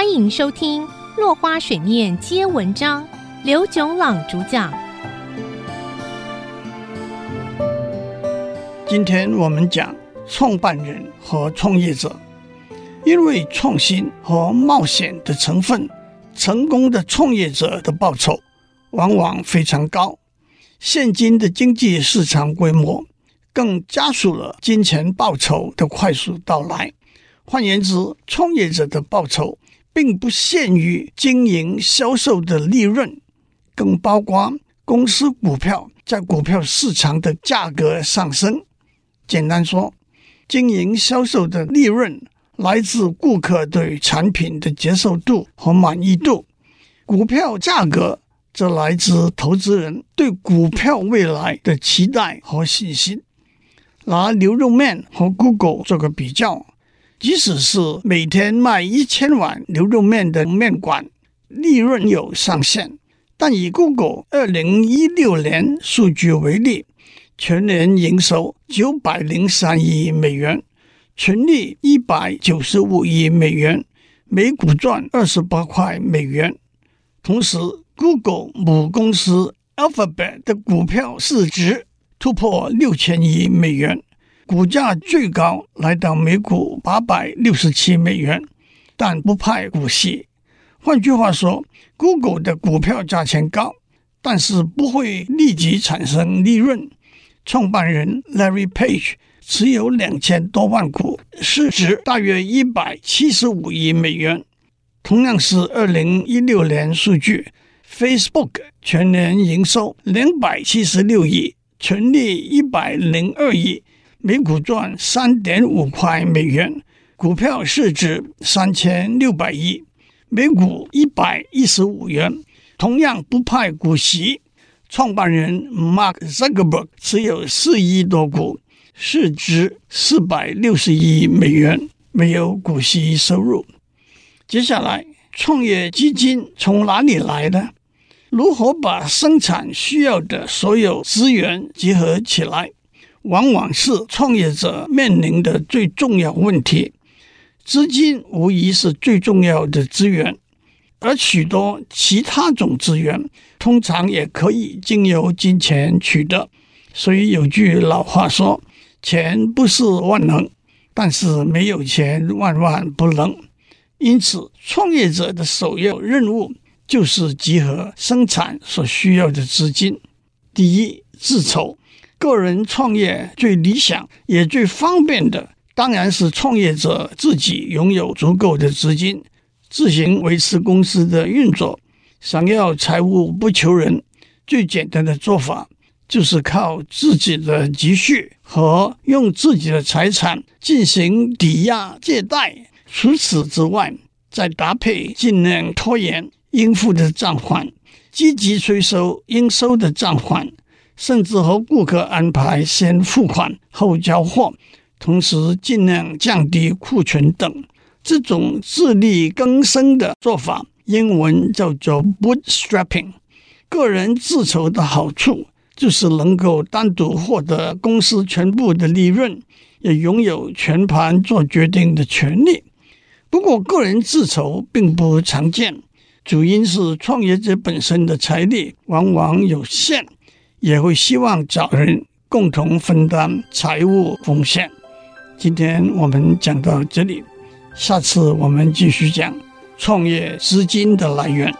欢迎收听《落花水面皆文章》，刘炯朗主讲。今天我们讲创办人和创业者，因为创新和冒险的成分，成功的创业者的报酬往往非常高。现今的经济市场规模更加速了金钱报酬的快速到来。换言之，创业者的报酬并不限于经营销售的利润，更包括公司股票在股票市场的价格上升。简单说，经营销售的利润来自顾客对产品的接受度和满意度，股票价格则来自投资人对股票未来的期待和信心。拿牛肉面和 Google 做个比较。即使是每天卖一千碗牛肉面的面馆，利润有上限。但以 Google 二零一六年数据为例，全年营收九百零三亿美元，纯利一百九十五亿美元，每股赚二十八块美元。同时，Google 母公司 Alphabet 的股票市值突破六千亿美元。股价最高来到每股八百六十七美元，但不派股息。换句话说，Google 的股票价钱高，但是不会立即产生利润。创办人 Larry Page 持有两千多万股，市值大约一百七十五亿美元。同样是二零一六年数据，Facebook 全年营收两百七十六亿，纯利一百零二亿。每股赚三点五块美元，股票市值三千六百亿，每股一百一十五元，同样不派股息。创办人 Mark Zuckerberg 持有四亿多股，市值四百六十亿美元，没有股息收入。接下来，创业基金从哪里来的？如何把生产需要的所有资源集合起来？往往是创业者面临的最重要问题。资金无疑是最重要的资源，而许多其他种资源通常也可以经由金钱取得。所以有句老话说：“钱不是万能，但是没有钱万万不能。”因此，创业者的首要任务就是集合生产所需要的资金。第一，自筹。个人创业最理想也最方便的，当然是创业者自己拥有足够的资金，自行维持公司的运作。想要财务不求人，最简单的做法就是靠自己的积蓄和用自己的财产进行抵押借贷。除此之外，再搭配尽量拖延应付的账款，积极催收应收的账款。甚至和顾客安排先付款后交货，同时尽量降低库存等，这种自力更生的做法，英文叫做 bootstrapping。个人自筹的好处就是能够单独获得公司全部的利润，也拥有全盘做决定的权利。不过，个人自筹并不常见，主因是创业者本身的财力往往有限。也会希望找人共同分担财务风险。今天我们讲到这里，下次我们继续讲创业资金的来源。